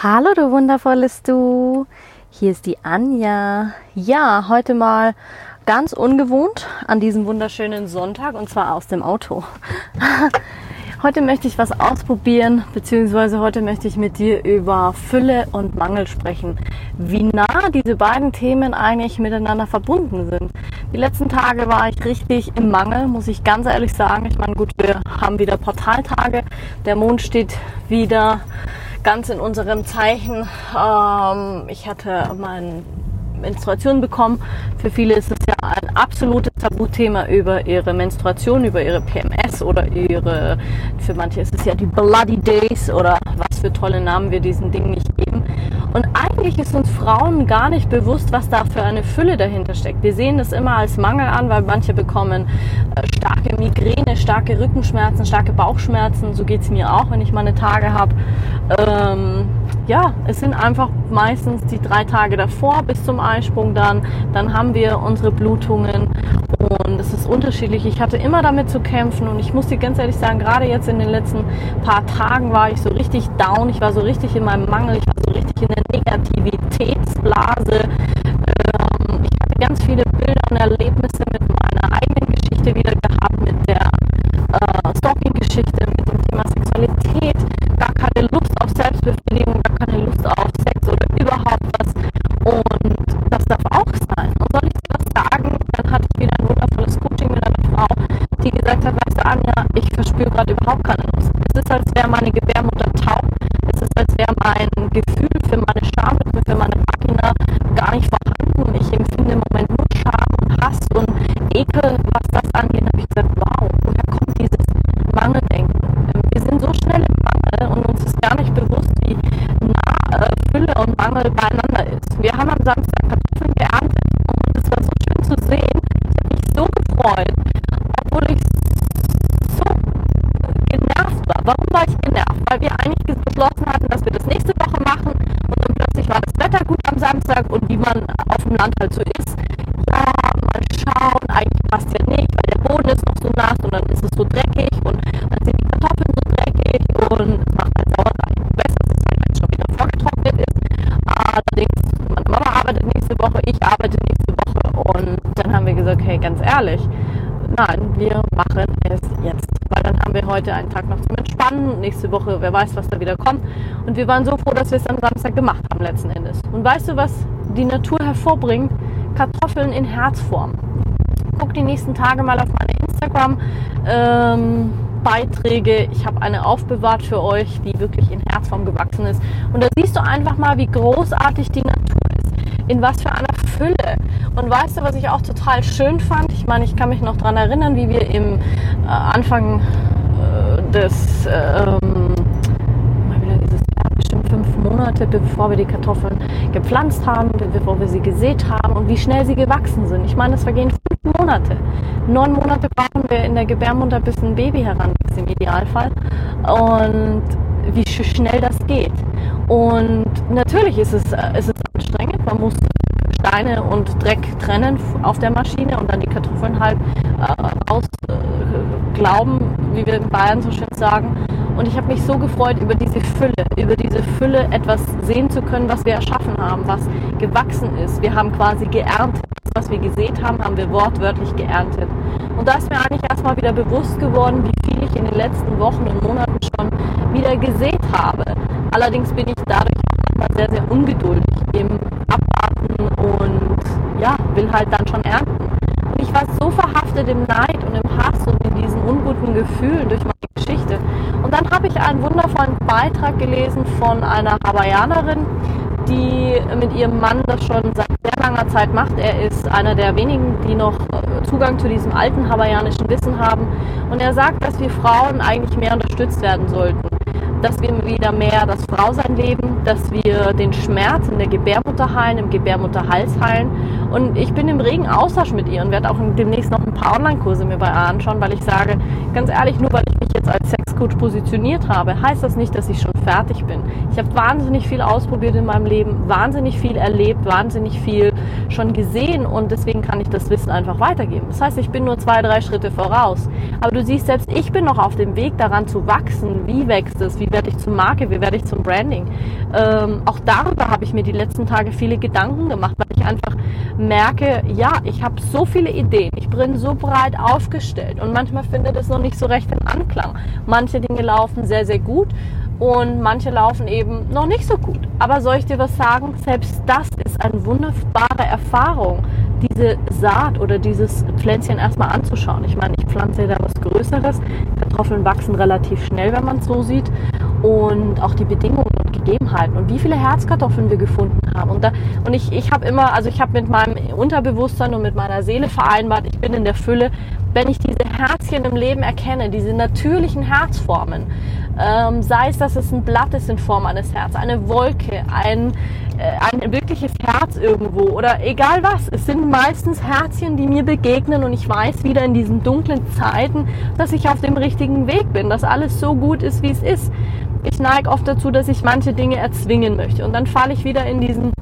Hallo du wundervolles Du, hier ist die Anja. Ja, heute mal ganz ungewohnt an diesem wunderschönen Sonntag und zwar aus dem Auto. Heute möchte ich was ausprobieren, beziehungsweise heute möchte ich mit dir über Fülle und Mangel sprechen. Wie nah diese beiden Themen eigentlich miteinander verbunden sind. Die letzten Tage war ich richtig im Mangel, muss ich ganz ehrlich sagen. Ich meine, gut, wir haben wieder Portaltage. Der Mond steht wieder ganz in unserem Zeichen. Ähm, ich hatte meine Menstruation bekommen. Für viele ist es ja ein absolutes Tabuthema über ihre Menstruation, über ihre PMS oder ihre, für manche ist es ja die Bloody Days oder was für tolle Namen wir diesen Dingen nicht geben. Und eigentlich ist uns Frauen gar nicht bewusst, was da für eine Fülle dahinter steckt. Wir sehen das immer als Mangel an, weil manche bekommen äh, starke Migräne, starke Rückenschmerzen, starke Bauchschmerzen. So geht es mir auch, wenn ich meine Tage habe. Ähm, ja, es sind einfach meistens die drei Tage davor bis zum Eisprung dann. Dann haben wir unsere Blutungen und es ist unterschiedlich. Ich hatte immer damit zu kämpfen und ich muss dir ganz ehrlich sagen, gerade jetzt in den letzten paar Tagen war ich so richtig down. Ich war so richtig in meinem Mangel. Richtig in der Negativitätsblase. Ähm, ich hatte ganz viele Bilder und Erlebnisse Mangel beieinander ist. Wir haben am Samstag Kartoffeln geerntet und es war so schön zu sehen. Ich habe mich so gefreut, obwohl ich so genervt war. Warum war ich genervt? Weil wir eigentlich beschlossen hatten, dass wir das nächste Woche machen und dann plötzlich war das Wetter gut am Samstag und wie man auf dem Land halt so nein, wir machen es jetzt. Weil dann haben wir heute einen Tag noch zum Entspannen und nächste Woche, wer weiß, was da wieder kommt. Und wir waren so froh, dass wir es am Samstag gemacht haben letzten Endes. Und weißt du, was die Natur hervorbringt? Kartoffeln in Herzform. Guck die nächsten Tage mal auf meine Instagram. Ähm, Beiträge. Ich habe eine aufbewahrt für euch, die wirklich in Herzform gewachsen ist. Und da siehst du einfach mal, wie großartig die Natur. In was für einer Fülle. Und weißt du, was ich auch total schön fand? Ich meine, ich kann mich noch daran erinnern, wie wir im äh, Anfang äh, des ähm, wieder dieses Jahr, bestimmt fünf Monate, bevor wir die Kartoffeln gepflanzt haben, bevor wir sie gesät haben und wie schnell sie gewachsen sind. Ich meine, es vergehen fünf Monate. Neun Monate brauchen wir in der Gebärmutter, bis ein Baby heranwächst im Idealfall. Und wie schnell das geht. Und natürlich ist es, ist es muss Steine und Dreck trennen auf der Maschine und dann die Kartoffeln halt äh, raus äh, wie wir in Bayern so schön sagen. Und ich habe mich so gefreut über diese Fülle, über diese Fülle etwas sehen zu können, was wir erschaffen haben, was gewachsen ist. Wir haben quasi geerntet. Was wir gesät haben, haben wir wortwörtlich geerntet. Und da ist mir eigentlich erstmal wieder bewusst geworden, wie viel ich in den letzten Wochen und Monaten schon wieder gesät habe. Allerdings bin ich dadurch sehr, sehr ungeduldig im ja, will halt dann schon ernten. Und ich war so verhaftet im Neid und im Hass und in diesen unguten Gefühlen durch meine Geschichte. Und dann habe ich einen wundervollen Beitrag gelesen von einer Hawaiianerin, die mit ihrem Mann das schon seit sehr langer Zeit macht. Er ist einer der wenigen, die noch Zugang zu diesem alten hawaiianischen Wissen haben. Und er sagt, dass wir Frauen eigentlich mehr unterstützt werden sollten. Dass wir wieder mehr das Frausein leben, dass wir den Schmerz in der Gebärmutter heilen, im Gebärmutterhals heilen. Und ich bin im regen Austausch mit ihr und werde auch demnächst noch ein paar Online-Kurse mir bei ihr anschauen, weil ich sage, ganz ehrlich, nur weil ich mich jetzt als Sexcoach positioniert habe, heißt das nicht, dass ich schon fertig bin. Ich habe wahnsinnig viel ausprobiert in meinem Leben, wahnsinnig viel erlebt, wahnsinnig viel schon gesehen und deswegen kann ich das Wissen einfach weitergeben. Das heißt, ich bin nur zwei, drei Schritte voraus. Aber du siehst, selbst ich bin noch auf dem Weg daran zu wachsen. Wie wächst es? Wie werde ich zur Marke? Wie werde ich zum Branding? Ähm, auch darüber habe ich mir die letzten Tage viele Gedanken gemacht, weil ich einfach merke, ja, ich habe so viele Ideen. Ich bin so breit aufgestellt und manchmal findet es noch nicht so recht in Anklang. Manche Dinge laufen sehr, sehr gut und manche laufen eben noch nicht so gut. Aber soll ich dir was sagen? Selbst das ist eine wunderbare Erfahrung, diese Saat oder dieses Pflänzchen erstmal anzuschauen. Ich meine, ich pflanze da was Größeres. Kartoffeln wachsen relativ schnell, wenn man es so sieht. Und auch die Bedingungen und Gegebenheiten und wie viele Herzkartoffeln wir gefunden haben. Und, da, und ich, ich habe immer, also ich habe mit meinem Unterbewusstsein und mit meiner Seele vereinbart, ich bin in der Fülle, wenn ich diese Herzchen im Leben erkenne, diese natürlichen Herzformen, ähm, sei es, dass es ein Blatt ist in Form eines Herzens, eine Wolke, ein, äh, ein wirkliches Herz irgendwo oder egal was. Es sind meistens Herzchen, die mir begegnen und ich weiß wieder in diesen dunklen Zeiten, dass ich auf dem richtigen Weg bin, dass alles so gut ist, wie es ist. Ich neige oft dazu, dass ich manche Dinge erzwingen möchte und dann falle ich wieder in diesen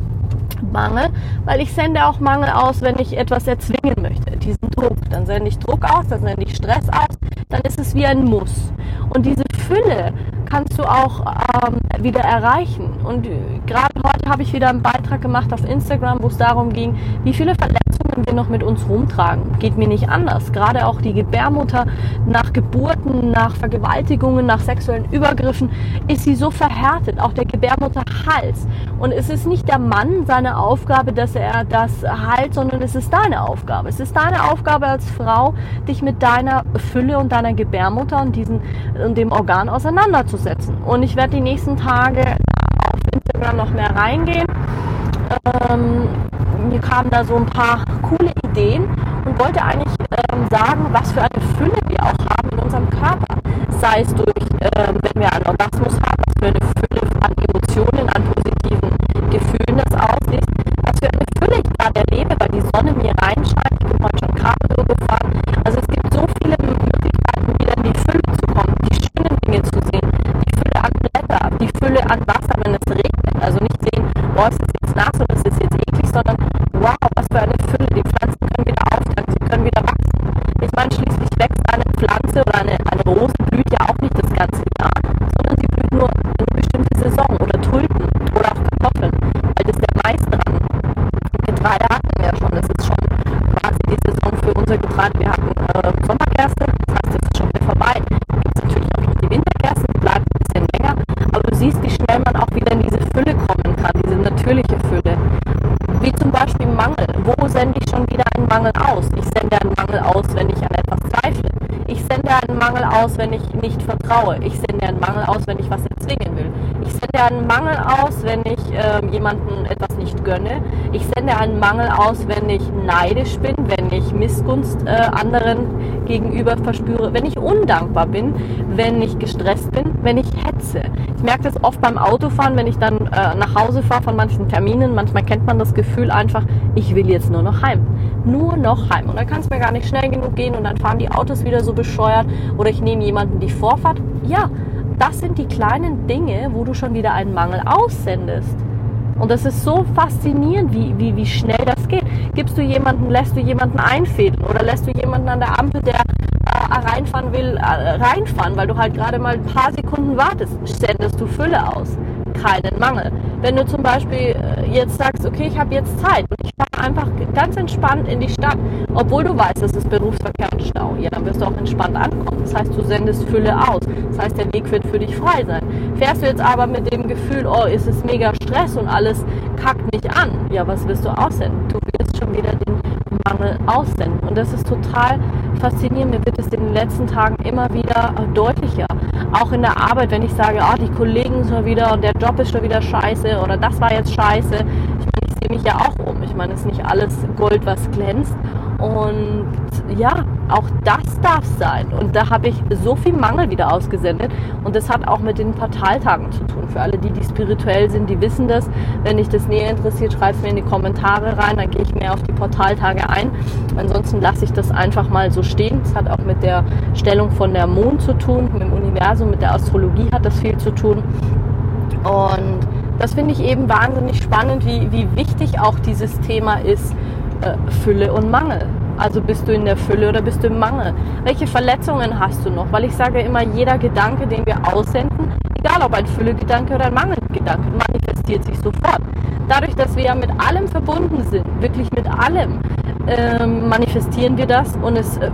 Mangel, weil ich sende auch Mangel aus, wenn ich etwas erzwingen möchte, diesen Druck. Dann sende ich Druck aus, dann sende ich Stress aus, dann ist es wie ein Muss. Und diese Fülle kannst du auch ähm, wieder erreichen. Und gerade heute habe ich wieder einen Beitrag gemacht auf Instagram, wo es darum ging, wie viele Verletzungen wir noch mit uns rumtragen. Geht mir nicht anders. Gerade auch die Gebärmutter nach Geburten, nach Vergewaltigungen, nach sexuellen Übergriffen ist sie so verhärtet. Auch der Gebärmutterhals. Und es ist nicht der Mann seine Aufgabe, dass er das heilt, sondern es ist deine Aufgabe. Es ist deine Aufgabe als Frau, dich mit deiner Fülle und deiner Gebärmutter und diesen und dem Organ auseinanderzusetzen. Und ich werde die nächsten Tage auf Instagram noch mehr reingehen. Ähm, mir kamen da so ein paar coole Ideen und wollte eigentlich ähm, sagen, was für eine Fülle wir auch haben in unserem Körper. Sei es durch, ähm, wenn wir einen Orgasmus haben, aus, wenn ich nicht vertraue. Ich sende einen Mangel aus, wenn ich was erzwingen will. Ich sende einen Mangel aus, wenn ich äh, jemandem etwas nicht gönne. Ich sende einen Mangel aus, wenn ich neidisch bin, wenn ich Missgunst äh, anderen gegenüber verspüre, wenn ich undankbar bin, wenn ich gestresst bin, wenn ich hetze. Ich merke das oft beim Autofahren, wenn ich dann äh, nach Hause fahre von manchen Terminen. Manchmal kennt man das Gefühl einfach, ich will jetzt nur noch heim. Nur noch heim. Und dann kann es mir gar nicht schnell genug gehen und dann fahren die Autos wieder so bescheuert oder ich nehme jemanden die Vorfahrt. Ja, das sind die kleinen Dinge, wo du schon wieder einen Mangel aussendest. Und das ist so faszinierend, wie, wie, wie schnell das geht. Gibst du jemanden, lässt du jemanden einfädeln oder lässt du jemanden an der Ampel, der reinfahren will, äh, reinfahren, weil du halt gerade mal ein paar Sekunden wartest, sendest du Fülle aus. Keinen Mangel. Wenn du zum Beispiel äh, jetzt sagst, okay, ich habe jetzt Zeit und ich fahre einfach ganz entspannt in die Stadt, obwohl du weißt, es ist Berufsverkehr und Stau, ja, dann wirst du auch entspannt ankommen. Das heißt, du sendest Fülle aus. Das heißt, der Weg wird für dich frei sein. Fährst du jetzt aber mit dem Gefühl, oh, ist es mega Stress und alles kackt mich an, ja, was wirst du aussenden? Du wirst schon wieder den Mangel aussenden. Und das ist total faszinierend. Mir wird es in den letzten Tagen immer wieder deutlicher. Auch in der Arbeit, wenn ich sage, oh, die Kollegen sind schon wieder und der Job ist schon wieder scheiße oder das war jetzt scheiße. Ich meine, ich sehe mich ja auch um. Ich meine, es ist nicht alles Gold, was glänzt. Und ja, auch das darf sein. Und da habe ich so viel Mangel wieder ausgesendet. Und das hat auch mit den Portaltagen zu tun. Für alle, die, die spirituell sind, die wissen das. Wenn dich das näher interessiert, schreib es mir in die Kommentare rein. Dann gehe ich mehr auf die Portaltage ein. Ansonsten lasse ich das einfach mal so stehen. Das hat auch mit der Stellung von der Mond zu tun, mit dem Universum, mit der Astrologie hat das viel zu tun. Und das finde ich eben wahnsinnig spannend, wie, wie wichtig auch dieses Thema ist, äh, Fülle und Mangel. Also bist du in der Fülle oder bist du im Mangel? Welche Verletzungen hast du noch? Weil ich sage immer, jeder Gedanke, den wir aussenden, egal ob ein Füllegedanke oder ein Mangelgedanke, manifestiert sich sofort. Dadurch, dass wir ja mit allem verbunden sind, wirklich mit allem, ähm, manifestieren wir das und es äh,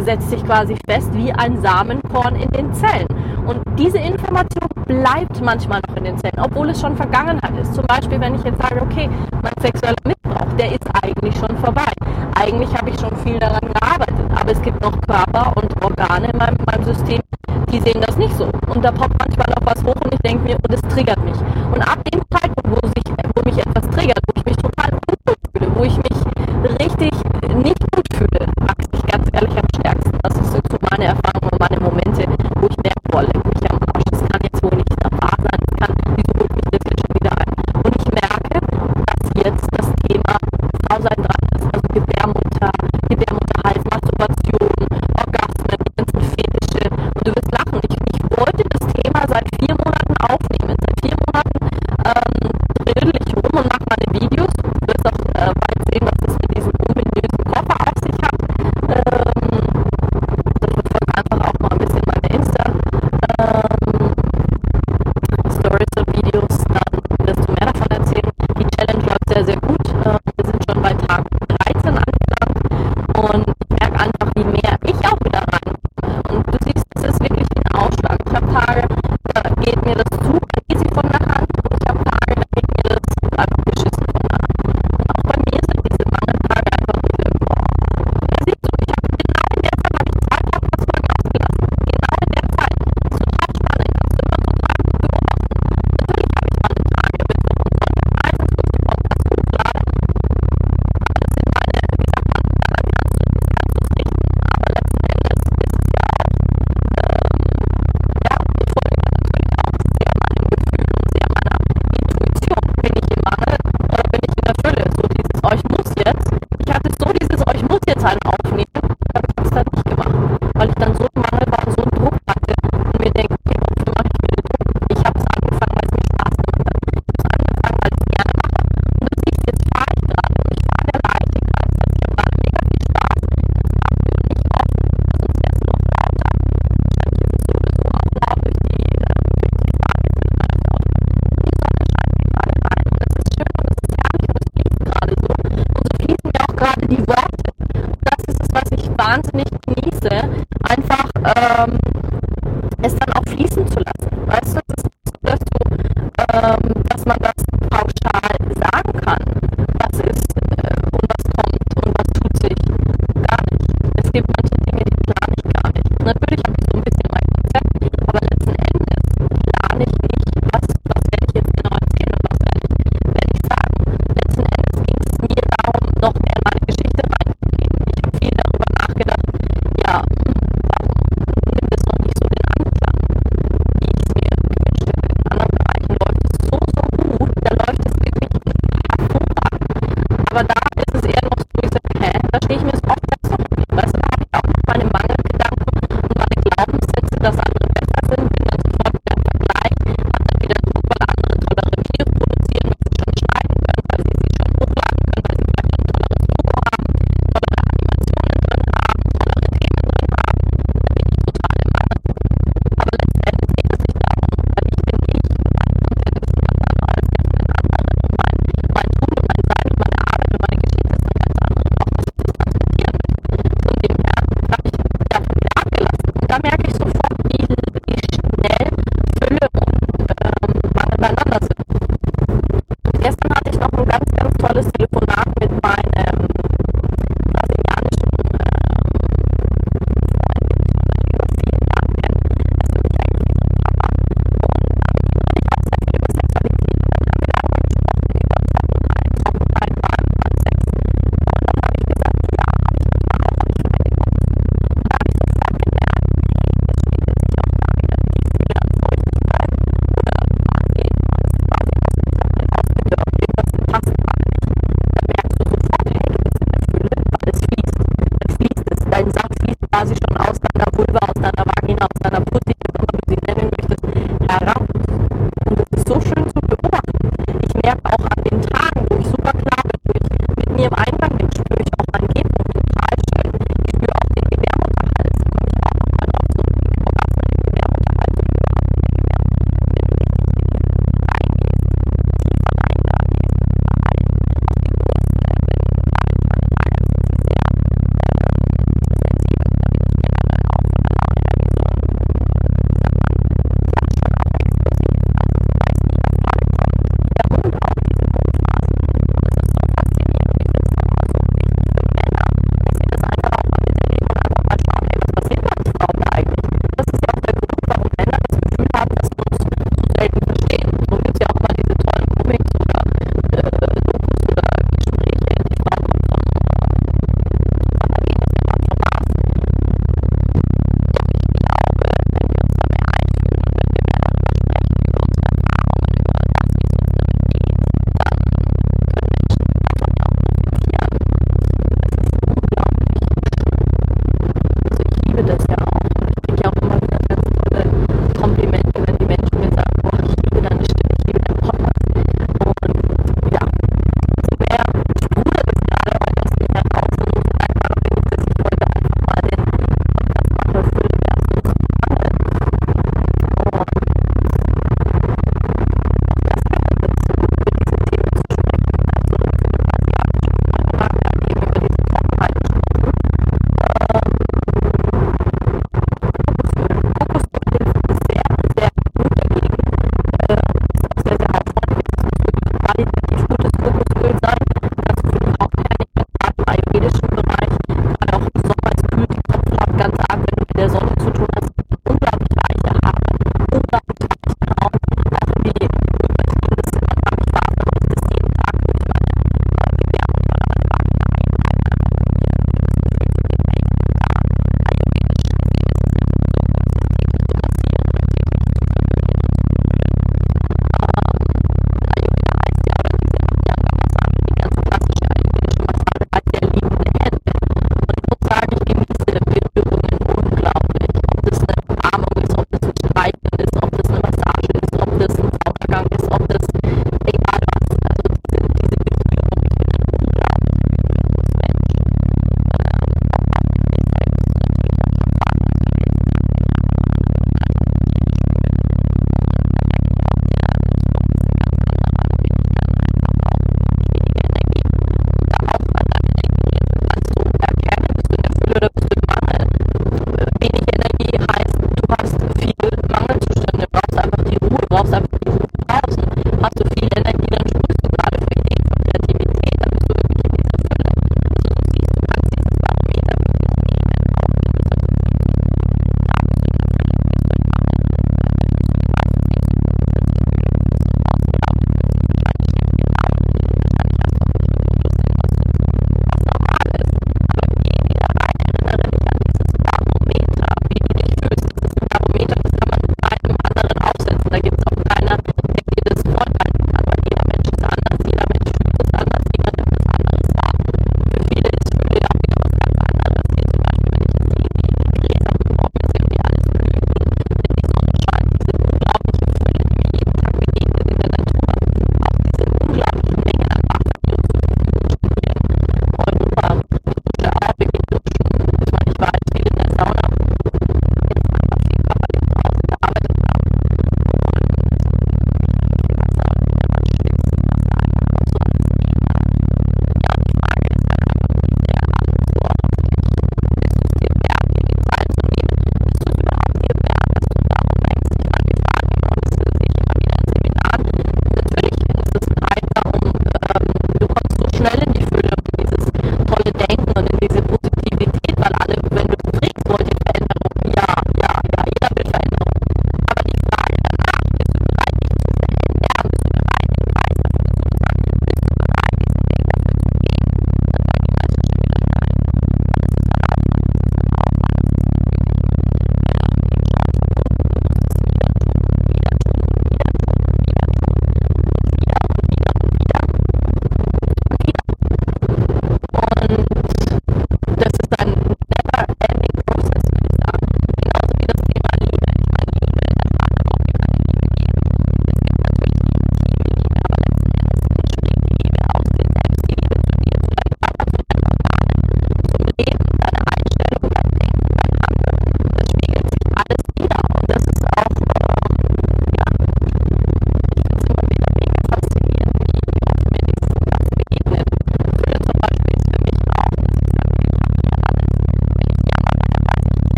setzt sich quasi fest wie ein Samenkorn in den Zellen. Und diese Information bleibt manchmal noch in den Zellen, obwohl es schon Vergangenheit ist. Zum Beispiel, wenn ich jetzt sage, okay, mein sexueller Missbrauch, der ist eigentlich schon vorbei. Eigentlich habe ich schon viel daran gearbeitet, aber es gibt noch Körper und Organe in meinem, meinem System, die sehen das nicht so. Und da poppt manchmal noch was hoch und ich denke mir, und es triggert mich. Und ab dem Zeitpunkt, wo, sich, wo mich etwas triggert, wo ich mich total unwohl fühle, wo ich mich um,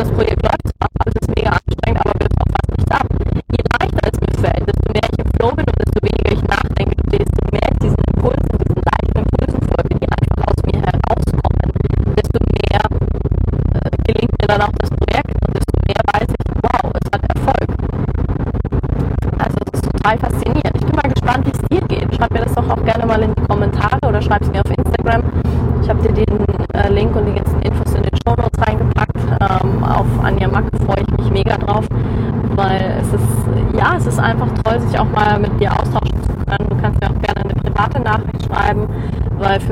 los proyectos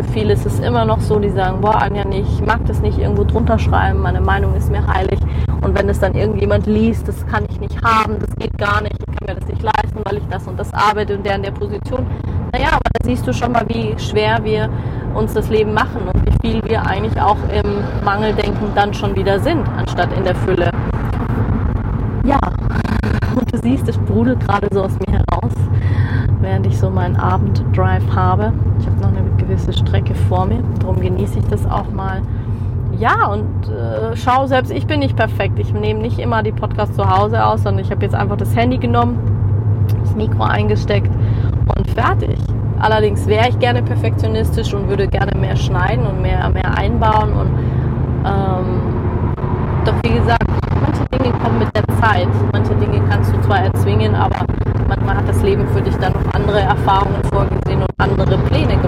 viele ist es immer noch so, die sagen, boah, Anja, ich mag das nicht irgendwo drunter schreiben, meine Meinung ist mir heilig. Und wenn es dann irgendjemand liest, das kann ich nicht haben, das geht gar nicht, ich kann mir das nicht leisten, weil ich das und das arbeite und der in der Position. Naja, aber da siehst du schon mal, wie schwer wir uns das Leben machen und wie viel wir eigentlich auch im Mangeldenken dann schon wieder sind, anstatt in der Fülle. Ja, und du siehst, es sprudelt gerade so aus mir heraus, während ich so meinen Abenddrive habe. Ich habe gewisse Strecke vor mir, darum genieße ich das auch mal ja, und äh, schau, selbst ich bin nicht perfekt. Ich nehme nicht immer die Podcasts zu Hause aus, sondern ich habe jetzt einfach das Handy genommen, das Mikro eingesteckt und fertig. Allerdings wäre ich gerne perfektionistisch und würde gerne mehr schneiden und mehr, mehr einbauen. Und ähm, doch wie gesagt, manche Dinge kommen mit der Zeit. Manche Dinge kannst du zwar erzwingen, aber manchmal hat das Leben für dich dann noch andere Erfahrungen vorgesehen und andere Pläne gemacht.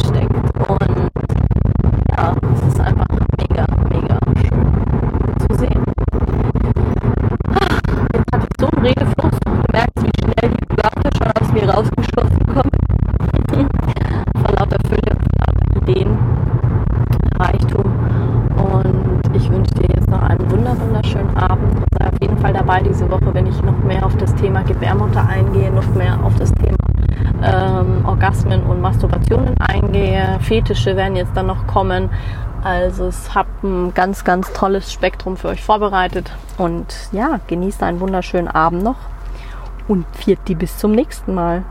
Dabei diese Woche, wenn ich noch mehr auf das Thema Gebärmutter eingehe, noch mehr auf das Thema ähm, Orgasmen und Masturbationen eingehe. Fetische werden jetzt dann noch kommen. Also es hat ein ganz, ganz tolles Spektrum für euch vorbereitet. Und ja, genießt einen wunderschönen Abend noch und viert die bis zum nächsten Mal.